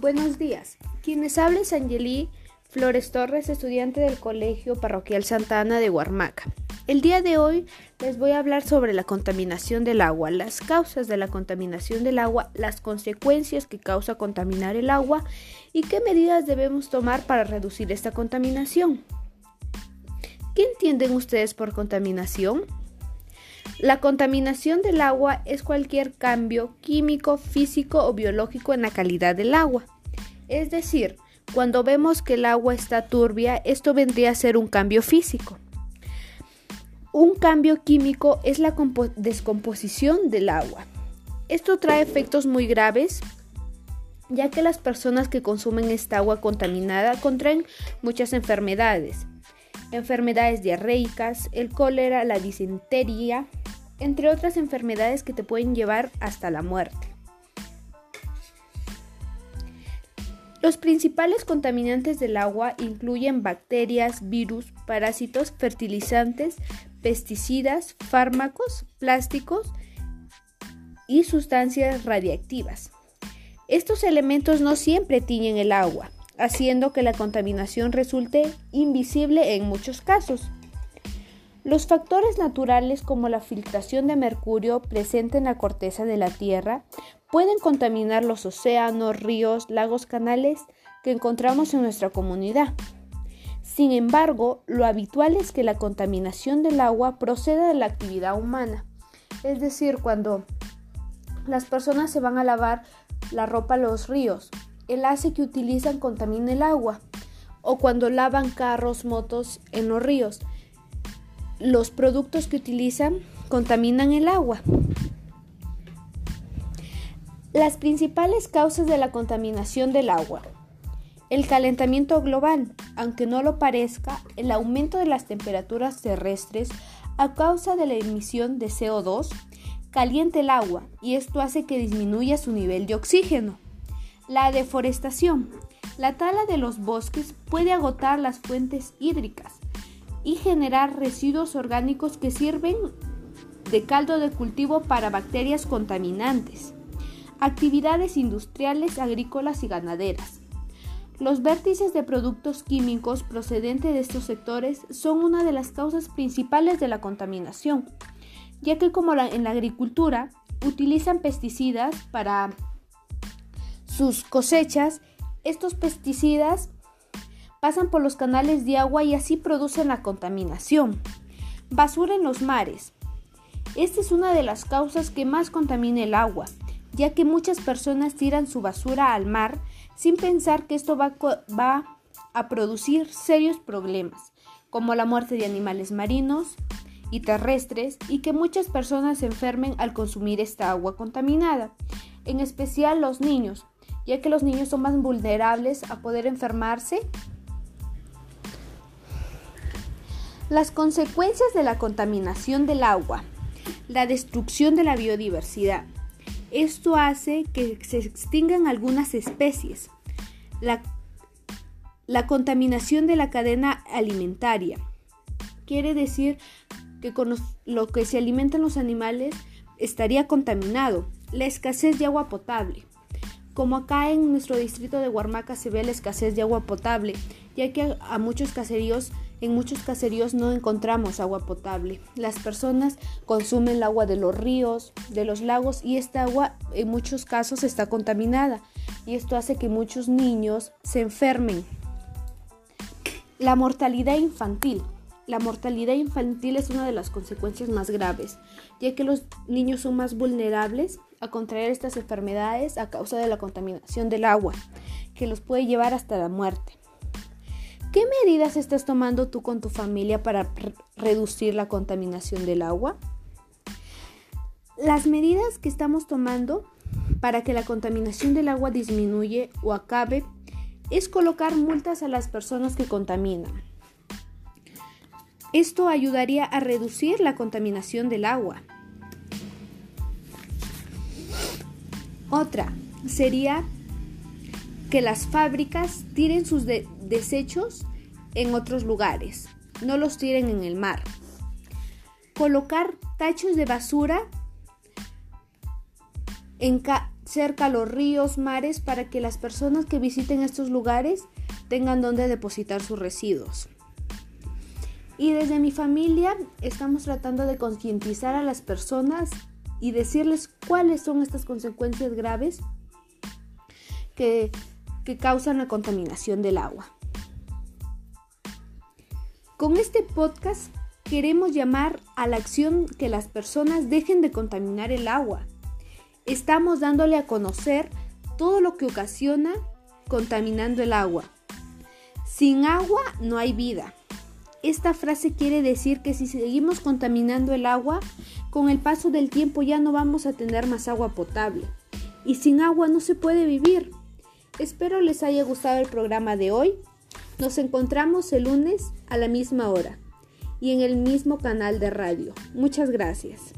Buenos días. Quienes habla es Angeli Flores Torres, estudiante del Colegio Parroquial Santa Ana de Huarmaca. El día de hoy les voy a hablar sobre la contaminación del agua, las causas de la contaminación del agua, las consecuencias que causa contaminar el agua y qué medidas debemos tomar para reducir esta contaminación. ¿Qué entienden ustedes por contaminación? La contaminación del agua es cualquier cambio químico, físico o biológico en la calidad del agua. Es decir, cuando vemos que el agua está turbia, esto vendría a ser un cambio físico. Un cambio químico es la descomposición del agua. Esto trae efectos muy graves, ya que las personas que consumen esta agua contaminada contraen muchas enfermedades. Enfermedades diarreicas, el cólera, la disentería, entre otras enfermedades que te pueden llevar hasta la muerte. Los principales contaminantes del agua incluyen bacterias, virus, parásitos, fertilizantes, pesticidas, fármacos, plásticos y sustancias radiactivas. Estos elementos no siempre tiñen el agua, haciendo que la contaminación resulte invisible en muchos casos. Los factores naturales como la filtración de mercurio presente en la corteza de la Tierra pueden contaminar los océanos, ríos, lagos, canales que encontramos en nuestra comunidad. Sin embargo, lo habitual es que la contaminación del agua proceda de la actividad humana. Es decir, cuando las personas se van a lavar la ropa a los ríos, el ace que utilizan contamina el agua. O cuando lavan carros, motos en los ríos, los productos que utilizan contaminan el agua. Las principales causas de la contaminación del agua. El calentamiento global, aunque no lo parezca, el aumento de las temperaturas terrestres a causa de la emisión de CO2 calienta el agua y esto hace que disminuya su nivel de oxígeno. La deforestación. La tala de los bosques puede agotar las fuentes hídricas, y generar residuos orgánicos que sirven de caldo de cultivo para bacterias contaminantes. Actividades industriales, agrícolas y ganaderas. Los vértices de productos químicos procedentes de estos sectores son una de las causas principales de la contaminación, ya que como en la agricultura utilizan pesticidas para sus cosechas, estos pesticidas pasan por los canales de agua y así producen la contaminación. Basura en los mares. Esta es una de las causas que más contamina el agua, ya que muchas personas tiran su basura al mar sin pensar que esto va, va a producir serios problemas, como la muerte de animales marinos y terrestres, y que muchas personas se enfermen al consumir esta agua contaminada, en especial los niños, ya que los niños son más vulnerables a poder enfermarse Las consecuencias de la contaminación del agua. La destrucción de la biodiversidad. Esto hace que se extingan algunas especies. La, la contaminación de la cadena alimentaria. Quiere decir que con lo que se alimentan los animales estaría contaminado. La escasez de agua potable. Como acá en nuestro distrito de Huarmaca se ve la escasez de agua potable, ya que a muchos caseríos en muchos caseríos no encontramos agua potable. Las personas consumen el agua de los ríos, de los lagos y esta agua en muchos casos está contaminada y esto hace que muchos niños se enfermen. La mortalidad infantil. La mortalidad infantil es una de las consecuencias más graves, ya que los niños son más vulnerables a contraer estas enfermedades a causa de la contaminación del agua, que los puede llevar hasta la muerte. ¿Qué medidas estás tomando tú con tu familia para reducir la contaminación del agua? Las medidas que estamos tomando para que la contaminación del agua disminuye o acabe es colocar multas a las personas que contaminan. Esto ayudaría a reducir la contaminación del agua. Otra sería que las fábricas tiren sus desechos en otros lugares, no los tiren en el mar. Colocar tachos de basura en cerca a los ríos, mares, para que las personas que visiten estos lugares tengan donde depositar sus residuos. Y desde mi familia estamos tratando de concientizar a las personas y decirles cuáles son estas consecuencias graves que, que causan la contaminación del agua. Con este podcast queremos llamar a la acción que las personas dejen de contaminar el agua. Estamos dándole a conocer todo lo que ocasiona contaminando el agua. Sin agua no hay vida. Esta frase quiere decir que si seguimos contaminando el agua, con el paso del tiempo ya no vamos a tener más agua potable. Y sin agua no se puede vivir. Espero les haya gustado el programa de hoy. Nos encontramos el lunes a la misma hora y en el mismo canal de radio. Muchas gracias.